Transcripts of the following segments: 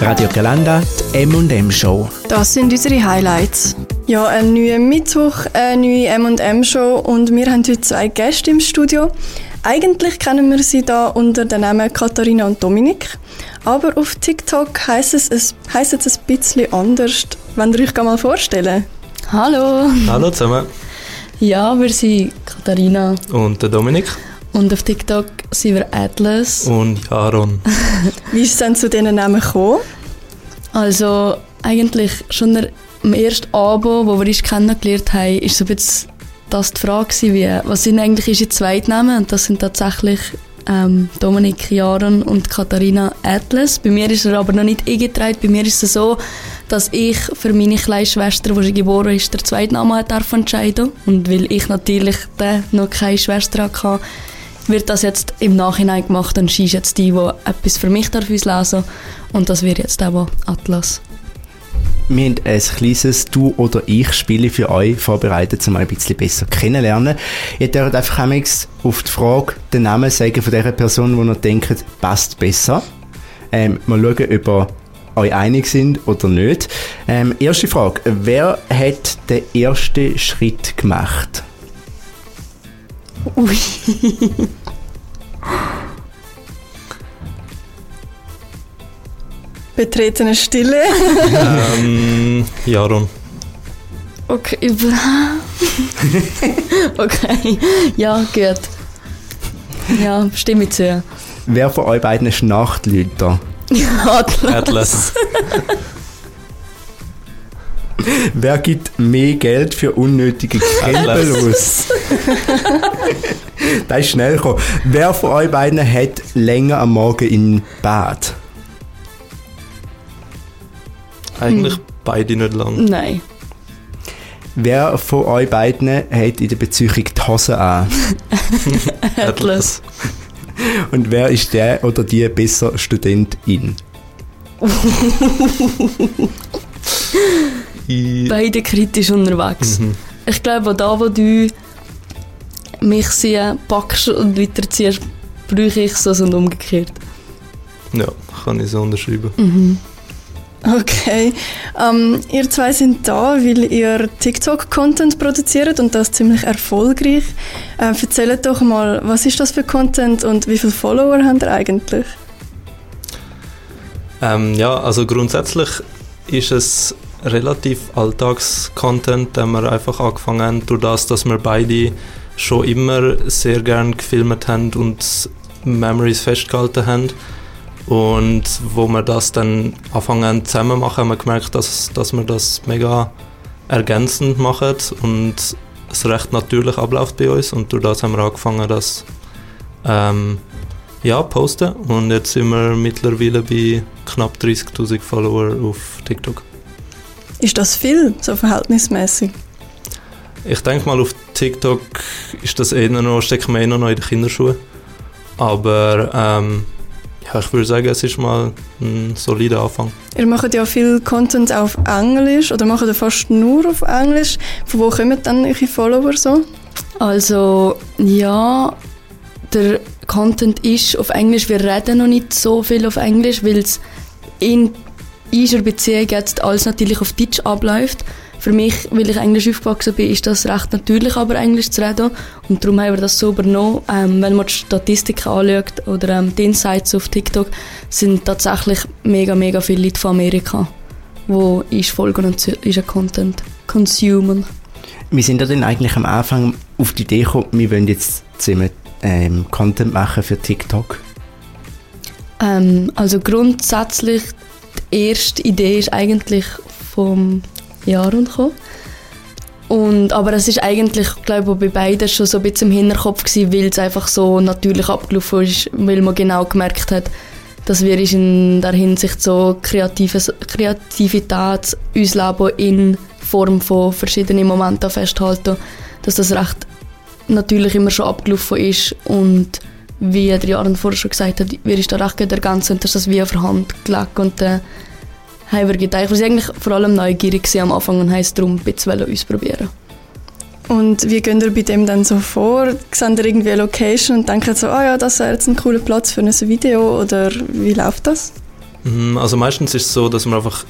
Radio Galanda, die M&M Show. Das sind unsere Highlights. Ja, ein neuer Mittwoch, eine neue M&M Show und wir haben heute zwei Gäste im Studio. Eigentlich kennen wir sie da unter den Namen Katharina und Dominik, aber auf TikTok heisst es, es, heisst es ein bisschen anders. Wenn ihr euch mal vorstellen? Hallo. Hallo zusammen. Ja, wir sind Katharina. Und der Dominik. Und auf TikTok sind wir Atlas. Und Jaron. Wie ist es denn zu diesen Namen gekommen? Also, eigentlich schon am ersten Abo, wo wir uns kennengelernt haben, ist so ein bisschen das die Frage wie, was sind eigentlich unsere Zweitnamen? Und das sind tatsächlich ähm, Dominik Jaron und Katharina Atlas. Bei mir ist er aber noch nicht eingetragen. Bei mir ist es so, dass ich für meine kleine Schwester, die geboren ist, der Zweitname darf entscheiden Und weil ich natürlich noch keine Schwester hatte, wird das jetzt im Nachhinein gemacht sie ist jetzt die, die etwas für mich darf lesen. Und das wird jetzt aber Atlas. Wir haben ein kleines Du oder Ich Spiel für euch vorbereitet, um euch ein bisschen besser kennenzulernen. Ihr dürft einfach auf die Frage den Namen sagen von der Person, die ihr denkt, passt besser. Ähm, mal schauen, ob ihr euch einig sind oder nicht. Ähm, erste Frage. Wer hat den ersten Schritt gemacht? Ui. Betretene Stille. ähm, Jaron. Okay. okay. Ja, gut. Ja, stimme ich zu. Wer von euch beiden ist Nachtlüter? Atlas. Atlas. Wer gibt mehr Geld für unnötige Krempel aus? das ist schnell gekommen. Wer von euch beiden hat länger am Morgen im Bad? Eigentlich hm. beide nicht lang. Nein. Wer von euch beiden hat in der Beziehung die Hose an? Atlas. Und wer ist der oder die besser Studentin? Beide kritisch unterwegs. Mhm. Ich glaube, da, wo du mich sehr packst und weiterziehst, brauche ich es und umgekehrt. Ja, kann ich so unterschreiben. Mhm. Okay. Ähm, ihr zwei sind da, weil ihr TikTok-Content produziert und das ziemlich erfolgreich. Äh, erzählt doch mal, was ist das für Content und wie viele Follower habt ihr eigentlich? Ähm, ja, also grundsätzlich ist es relativ Alltagscontent, den wir einfach angefangen haben, durch das, dass wir beide schon immer sehr gern gefilmt haben und Memories festgehalten haben. Und wo wir das dann anfangen zusammen machen, haben wir gemerkt, dass, dass wir das mega ergänzend machen und es recht natürlich abläuft bei uns. Und durch das haben wir angefangen, das ähm, ja, posten. Und jetzt sind wir mittlerweile bei knapp 30.000 Follower auf TikTok. Ist das viel, so verhältnismäßig? Ich denke mal, auf TikTok ist das eher noch, steckt man eher noch in den Kinderschuhen. Aber ähm, ja, ich würde sagen, es ist mal ein solider Anfang. Ihr macht ja viel Content auf Englisch oder macht ihr fast nur auf Englisch. Von wo kommen dann eure Follower so? Also, ja, der Content ist auf Englisch. Wir reden noch nicht so viel auf Englisch, weil es in unserer Beziehung jetzt alles natürlich auf Deutsch abläuft. Für mich, weil ich Englisch aufgewachsen bin, ist das recht natürlich, aber Englisch zu reden. Und darum haben wir das so übernommen. Ähm, wenn man die Statistiken anschaut oder ähm, die Insights auf TikTok, sind tatsächlich mega, mega viele Leute von Amerika, die uns folgen und unseren Content consumen. Wir sind ja dann eigentlich am Anfang auf die Idee gekommen, wir wollen jetzt zusammen ähm, Content machen für TikTok. Ähm, also grundsätzlich, erste Idee ist eigentlich vom Jahren gekommen. Und, aber es ist eigentlich, glaube ich, bei beiden schon so ein bisschen im Hinterkopf gewesen, weil es einfach so natürlich abgelaufen ist, weil man genau gemerkt hat, dass wir in der Hinsicht so Kreatives, Kreativität uns Leben in Form von verschiedenen Momenten festhalten, dass das recht natürlich immer schon abgelaufen ist und wie der Jahren vorher schon gesagt hat, wir ist da recht ergänzt und dass das wie auf der Hand gelegt und äh, haben wir gedacht. Wir waren eigentlich vor allem neugierig am Anfang und haben es darum ein bisschen ausprobieren und wie geht ihr bei dem dann so vor? Seht ihr irgendwie eine Location und denkt so, ah ja, das wäre jetzt ein cooler Platz für ein Video oder wie läuft das? Mm, Also meistens ist es so, dass wir einfach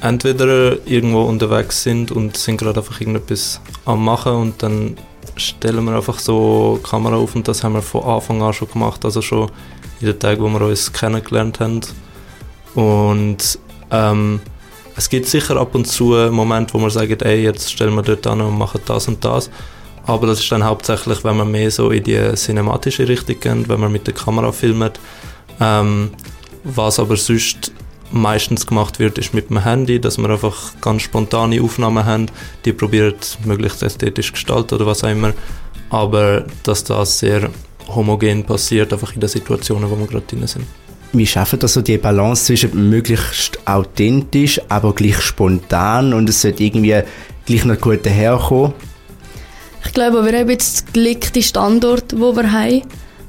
entweder irgendwo unterwegs sind und sind gerade einfach irgendetwas am machen und dann stellen wir einfach so Kamera auf und das haben wir von Anfang an schon gemacht, also schon in den Tagen, wo wir uns kennengelernt haben. Und ähm, es gibt sicher ab und zu Momente, wo wir sagen, ey, jetzt stellen wir dort an und machen das und das. Aber das ist dann hauptsächlich, wenn wir mehr so in die cinematische Richtung gehen, wenn wir mit der Kamera filmen. Ähm, was aber sonst meistens gemacht wird, ist mit dem Handy, dass wir einfach ganz spontane Aufnahmen haben, die probieren möglichst ästhetisch gestalten oder was auch immer. Aber dass das sehr homogen passiert, einfach in den Situationen, wo wir gerade drin sind. Wie schaffen das so die Balance zwischen möglichst authentisch, aber gleich spontan und es sollte irgendwie gleich noch gut daherkommen? Ich glaube, wir haben jetzt gelickte Standorte, wo wir haben.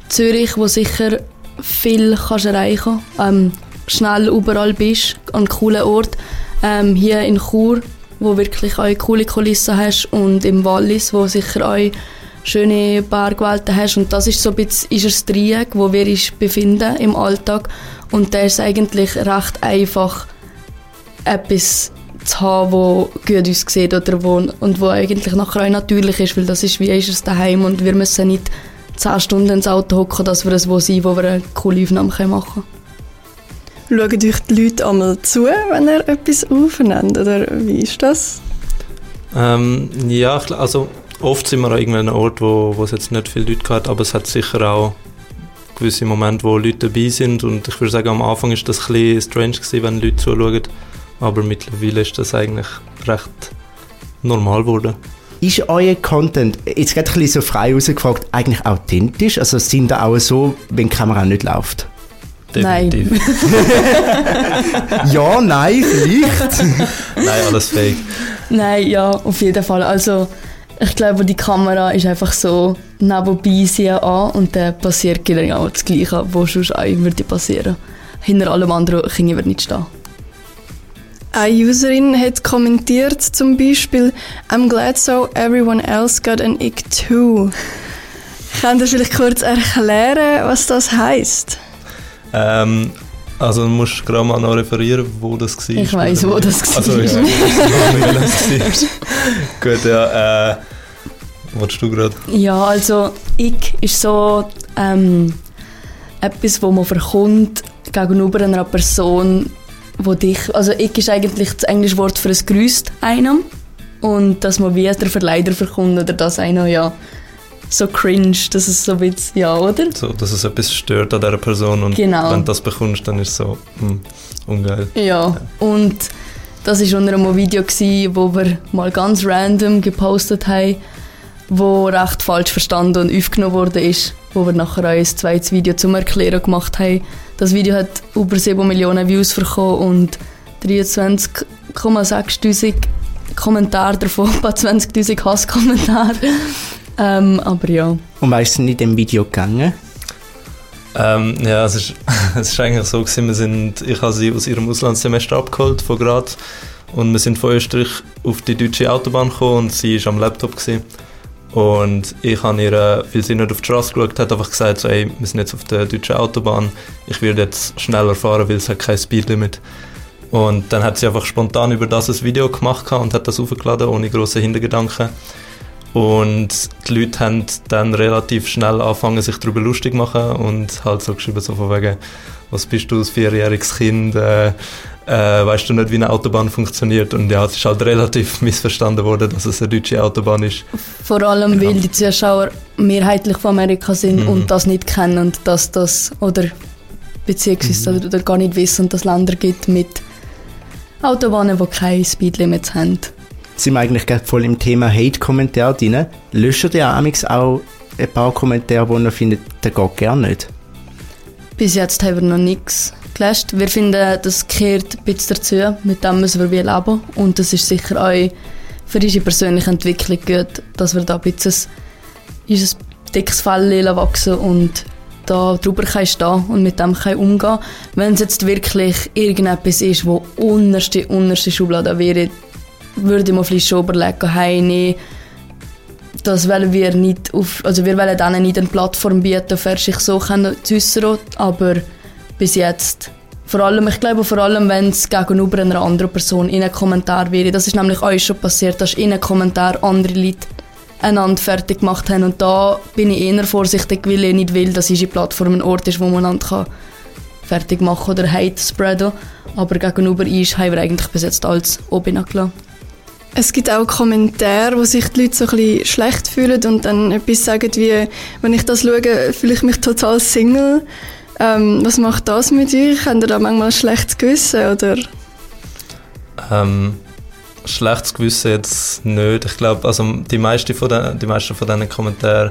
Zürich, wo sicher viel kannst erreichen ähm, schnell überall bist, an coolen Ort. Ähm, hier in Chur, wo wirklich auch coole Kulissen hast und im Wallis, wo sicher auch schöne Bergwelten hast und das ist so ein bisschen ist das Dreieck, wo wir uns befinden im Alltag und da ist eigentlich recht einfach etwas zu haben, wo gut uns sieht oder wo, und wo eigentlich nachher auch natürlich ist, weil das ist wie ist es daheim und wir müssen nicht 10 Stunden ins Auto hocken, dass wir es wo sind, wo wir eine coole Aufnahme machen können. Schauen euch die Leute einmal zu, wenn ihr etwas aufnimmt, oder wie ist das? Ähm, ja, also oft sind wir an irgendeinem Ort, wo, wo es jetzt nicht viele Leute hat, aber es hat sicher auch gewisse Momente, wo Leute dabei sind und ich würde sagen, am Anfang ist das ein bisschen strange gewesen, wenn Leute zuschauen, aber mittlerweile ist das eigentlich recht normal geworden. Ist euer Content, jetzt gerade ein bisschen so frei rausgefragt, eigentlich authentisch? Also sind da auch so, wenn die Kamera nicht läuft? Nein. ja, nein, vielleicht. Nein, alles fake. Nein, ja, auf jeden Fall. Also ich glaube, die Kamera ist einfach so nebenbei sie an und dann passiert genau das Gleiche, was sonst auch würde passieren. Hinter allem anderen Kinder wird nicht stehen. Eine Userin hat kommentiert zum Beispiel I'm glad so everyone else got an ick too. Könnt ihr vielleicht kurz erklären, was das heißt? Ähm, also du musst gerade mal noch referieren, wo das war. Ich weiss, wo das war. Also, ich weiß war. Gut, ja. Äh, willst du gerade? Ja, also ich ist so ähm, etwas, wo man verkommt gegenüber einer Person, wo dich, also ich ist eigentlich das englische Wort für ein Grüßt einem und dass man wie der Verleider verkommt oder dass einer ja so cringe, dass es so bisschen, ja, oder? So, dass es etwas stört an dieser Person und Genau. wenn du das bekommst, dann ist es so hm, ungeil. Ja, und das war unter einem Video, gewesen, wo wir mal ganz random gepostet haben, wo recht falsch verstanden und aufgenommen worden ist, wo wir nachher auch ein zweites Video zum Erklären gemacht haben. Das Video hat über 7 Millionen Views bekommen und 23,6'000 Kommentare davon, ein paar 20'000 Hasskommentare. Ähm, aber ja. Und weißt du nicht in dem Video gegangen? Ähm, ja, es ist, es ist eigentlich so gewesen, wir sind, ich habe sie aus ihrem Auslandssemester abgeholt von Graz und wir sind von Österreich auf die deutsche Autobahn gekommen und sie war am Laptop gewesen. und ich habe ihr, äh, weil sie nicht auf die Straße geschaut hat, einfach gesagt, so, ey, wir sind jetzt auf der deutschen Autobahn, ich werde jetzt schneller fahren, weil es hat kein Speedlimit. Und dann hat sie einfach spontan über das ein Video gemacht und hat das aufgeladen, ohne große Hintergedanken. Und die Leute haben dann relativ schnell angefangen, sich darüber lustig zu machen und halt so geschrieben, so von wegen, was bist du als vierjähriges Kind, äh, äh, weißt du nicht, wie eine Autobahn funktioniert? Und ja, es ist halt relativ missverstanden worden, dass es eine deutsche Autobahn ist. Vor allem, Genau. weil die Zuschauer mehrheitlich von Amerika sind Mhm. und das nicht kennen und dass das oder beziehungsweise Mhm. oder, oder gar nicht wissen, dass es Länder gibt mit Autobahnen, die keine Speedlimits haben. Sind wir eigentlich voll im Thema Hate-Kommentar drin? Löscht ihr auch ein paar Kommentare, wo ihr findet, der geht gerne nicht? Bis jetzt haben wir noch nichts gelöscht. Wir finden, das gehört ein bisschen dazu, mit dem müssen wir leben und das ist sicher auch für unsere persönliche Entwicklung gut, dass wir da ein bisschen unser dickes Fell wachsen und da drüber kann stehen und mit dem kann umgehen. Wenn es jetzt wirklich irgendetwas ist, wo unterste, unterste Schublade wäre, würde ich mir vielleicht schon überlegen, hey, nee, das wollen wir nicht auf, also wir wollen denen nicht eine Plattform bieten, für sich so können zu äußern, aber bis jetzt Vor allem, ich glaube vor allem, wenn es gegenüber einer anderen Person in einen Kommentar wäre. Das ist nämlich euch schon passiert, dass in einem Kommentar andere Leute einander fertig gemacht haben. Und da bin ich eher vorsichtig, weil ich nicht will, dass unsere Plattform ein Ort ist, wo man einander fertig machen oder Hate spreaden Aber gegenüber uns haben wir eigentlich bis jetzt alles oben gelassen. Es gibt auch Kommentare, wo sich die Leute so ein bisschen schlecht fühlen und dann etwas sagen wie, wenn ich das schaue, fühle ich mich total Single. Ähm, was macht das mit euch? Habt ihr da manchmal ein schlechtes Gewissen, oder? Ähm, schlechtes Gewissen jetzt nicht. Ich glaube, also die meisten von, den, die meisten von diesen Kommentaren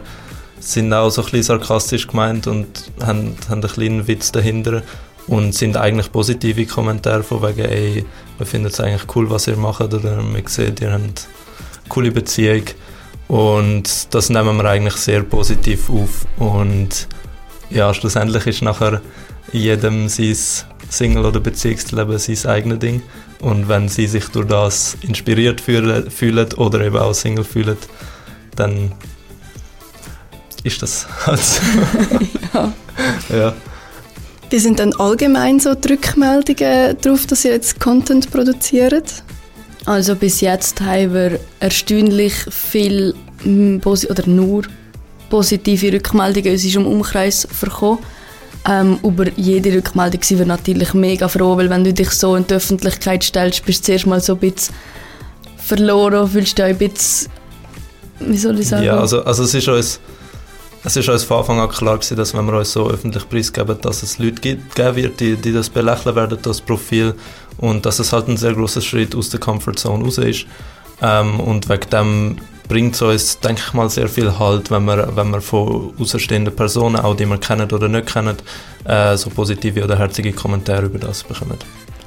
sind auch so ein bisschen sarkastisch gemeint und haben, haben einen kleinen Witz dahinter und sind eigentlich positive Kommentare von wegen, ey, wir finden es eigentlich cool, was ihr macht oder wir sehen, ihr habt eine coole Beziehung und das nehmen wir eigentlich sehr positiv auf und ja, schlussendlich ist nachher jedem sein Single- oder Beziehungsleben sein eigenes Ding und wenn sie sich durch das inspiriert fühlen, fühlen oder eben auch Single fühlen, dann ist das halt so. ja. ja. Wie sind dann allgemein so die Rückmeldungen darauf, dass ihr jetzt Content produziert? Also bis jetzt haben wir erstaunlich viel oder nur positive Rückmeldungen in unserem Umkreis bekommen. Ähm, über jede Rückmeldung sind wir natürlich mega froh, weil wenn du dich so in die Öffentlichkeit stellst, bist du zuerst mal so ein bisschen verloren, fühlst du dich ein bisschen, wie soll ich sagen? Ja, also, also es ist uns es ist uns von Anfang an klar gewesen, dass wenn wir uns so öffentlich preisgeben, dass es Leute gibt, geben wird, die, die das belächeln werden, das Profil und dass es halt ein sehr großer Schritt aus der Comfortzone raus ist. Ähm, und wegen dem bringt es uns, denke ich mal, sehr viel Halt, wenn wir, wenn wir von außerstehenden Personen, auch die wir kennen oder nicht kennen, äh, so positive oder herzige Kommentare über das bekommen.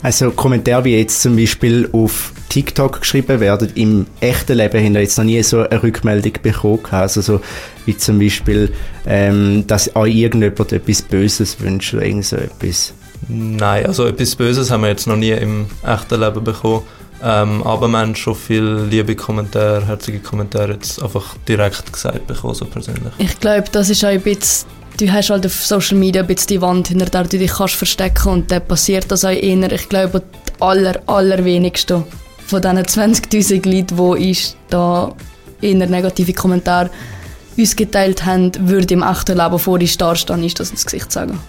Also Kommentare wie jetzt zum Beispiel auf TikTok geschrieben werden, im echten Leben haben wir jetzt noch nie so eine Rückmeldung bekommen. Also so wie zum Beispiel, ähm, dass euch irgendjemand etwas Böses wünscht oder irgend so etwas. Nein, also etwas Böses haben wir jetzt noch nie im echten Leben bekommen. Ähm, aber wir haben schon viele liebe Kommentare, herzige Kommentare jetzt einfach direkt gesagt bekommen, so persönlich. Ich glaube, das ist auch ein bisschen du hast halt auf Social Media ein bisschen die Wand, hinter der du dich kannst verstecken und dann passiert das auch eher. Ich glaube, die aller, allerwenigsten von diesen 20'000 Leuten, die ich da eher negative Kommentare uns geteilt haben, würde im echten Leben vor dir stehen, ist das ins Gesicht sagen.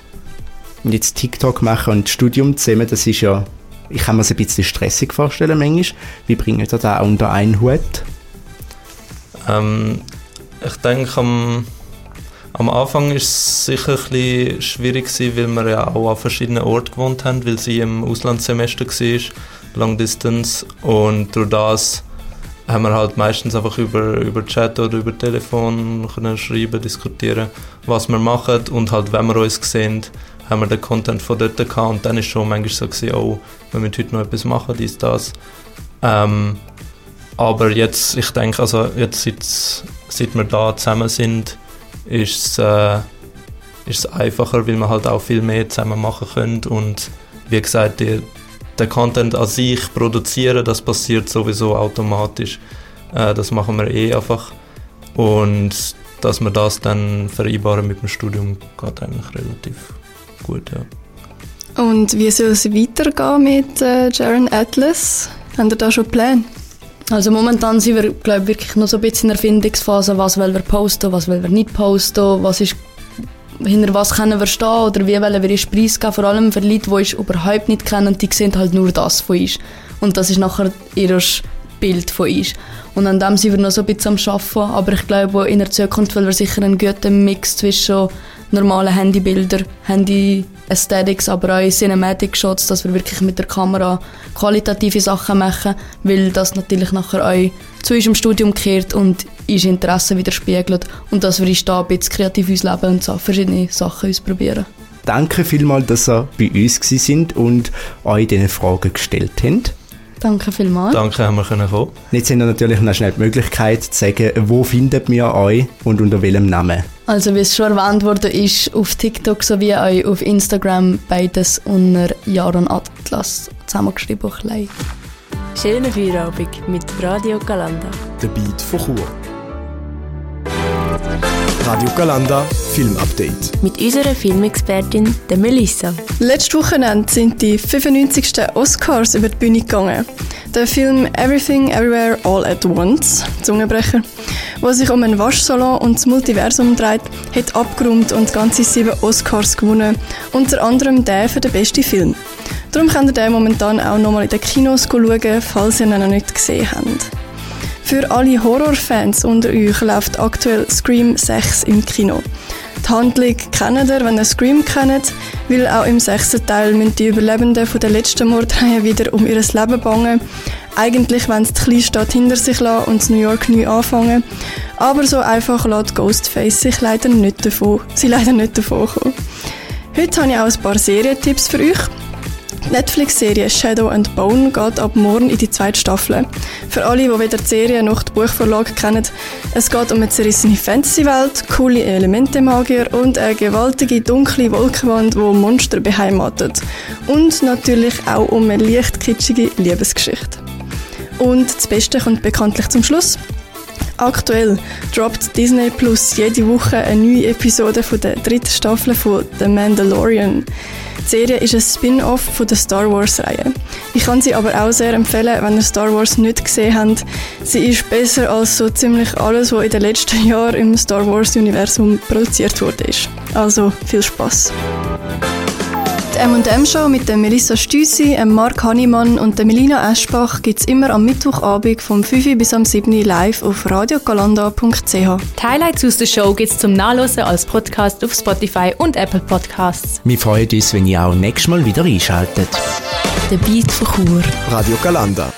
Und jetzt TikTok machen und Studium zusammen, das ist ja, ich kann mir es ein bisschen stressig vorstellen manchmal. Wie bringen ihr das unter einen Hut? Ähm, ich denke, am am Anfang war es sicher ein bisschen schwierig weil wir ja auch an verschiedenen Orten gewohnt haben, weil sie im Auslandssemester war, Long Distance. Und durch das haben wir halt meistens einfach über, über Chat oder über Telefon können schreiben, diskutieren, was wir machen. Und halt, wenn wir uns sehen, haben wir den Content von dort gehabt. Und dann ist schon manchmal so gewesen, oh, wir müssen heute noch etwas machen, dies, das. Ähm, aber jetzt, ich denke, also jetzt, seit, seit wir da zusammen sind, ist es, äh, ist es einfacher, weil man halt auch viel mehr zusammen machen können und wie gesagt, die, der Content an sich produzieren, das passiert sowieso automatisch. Äh, das machen wir eh einfach und dass wir das dann vereinbaren mit dem Studium geht eigentlich relativ gut, ja. Und wie soll es weitergehen mit äh, Jaren Atlas? Haben ihr da schon Pläne? Also momentan sind wir, glaube wirklich noch so ein bisschen in der Erfindungsphase, was wollen wir posten, was wollen wir nicht posten, was ist, hinter was können wir stehen oder wie wollen wir uns preisgeben, vor allem für Leute, die uns überhaupt nicht kennen, die sehen halt nur das von uns. Und das ist nachher ihr Bild von uns. Und an dem sind wir noch so ein bisschen am Arbeiten, aber ich glaube, in der Zukunft wollen wir sicher einen guten Mix zwischen normalen Handybildern, Handy Aesthetics, aber auch Cinematic Shots, dass wir wirklich mit der Kamera qualitative Sachen machen, weil das natürlich nachher auch zu unserem Studium kehrt und unser Interesse widerspiegelt und dass wir uns da ein bisschen kreativ ausleben und so verschiedene Sachen ausprobieren. Danke vielmals, dass ihr bei uns sind und euch diese Fragen gestellt habt. Danke vielmals. Danke, haben wir können kommen. Jetzt haben wir natürlich noch schnell die Möglichkeit zu sagen, wo findet wir euch und unter welchem Namen? Also wie es schon erwähnt wurde, ist auf TikTok sowie auch auf Instagram beides unter Jaron Atlas zusammengeschrieben. Klein. Schönen Feierabend mit Radio Galanda. Der Beat von Chur. Radio Galanda Film Update. Mit unserer Filmexpertin, der Melissa. Letztes Wochenende sind die 95. Oscars über die Bühne gegangen. Der Film Everything Everywhere All at Once, Zungenbrecher, wo sich um einen Waschsalon und das Multiversum dreht, hat abgerundet und ganze sieben Oscars gewonnen, unter anderem der für den besten Film. Darum könnt ihr den momentan auch nochmal in den Kinos schauen, falls ihr ihn noch nicht gesehen habt. Für alle Horrorfans unter euch läuft aktuell Scream 6 im Kino. Die Handlung kennt ihr, wenn ihr Scream kennt, weil auch im sechsten Teil müssen die Überlebenden von der letzten Mordreihe wieder um ihr Leben bangen. Eigentlich wollen sie die Kleinstadt hinter sich lassen und New York neu anfangen. Aber so einfach lässt Ghostface sich leider nicht davon, sie leider nicht davon kommen. Heute habe ich auch ein paar Serientipps für euch. Die Netflix-Serie Shadow and Bone geht ab morgen in die zweite Staffel. Für alle, die weder die Serie noch die Buchvorlage kennen, es geht um eine zerrissene Fantasy-Welt, coole Elemente-Magier und eine gewaltige dunkle Wolkenwand, die Monster beheimatet. Und natürlich auch um eine leicht kitschige Liebesgeschichte. Und das Beste kommt bekanntlich zum Schluss. Aktuell droppt Disney Plus jede Woche eine neue Episode von der dritten Staffel von The Mandalorian. Die Serie ist ein Spin-off von der Star Wars-Reihe. Ich kann sie aber auch sehr empfehlen, wenn ihr Star Wars nicht gesehen habt. Sie ist besser als so ziemlich alles, was in den letzten Jahren im Star Wars-Universum produziert wurde. Also viel Spaß! Die M&M Show mit der Melissa Stüssi, Mark Hannemann und der Melina Eschbach gibt es immer am Mittwochabend vom 5 bis am 7 live auf radiogalanda.ch. Die Highlights aus der Show gibt es zum Nachlesen als Podcast auf Spotify und Apple Podcasts. Wir freuen uns, wenn ihr auch nächstes Mal wieder einschaltet. Der Beat von Chur. Radio Galanda.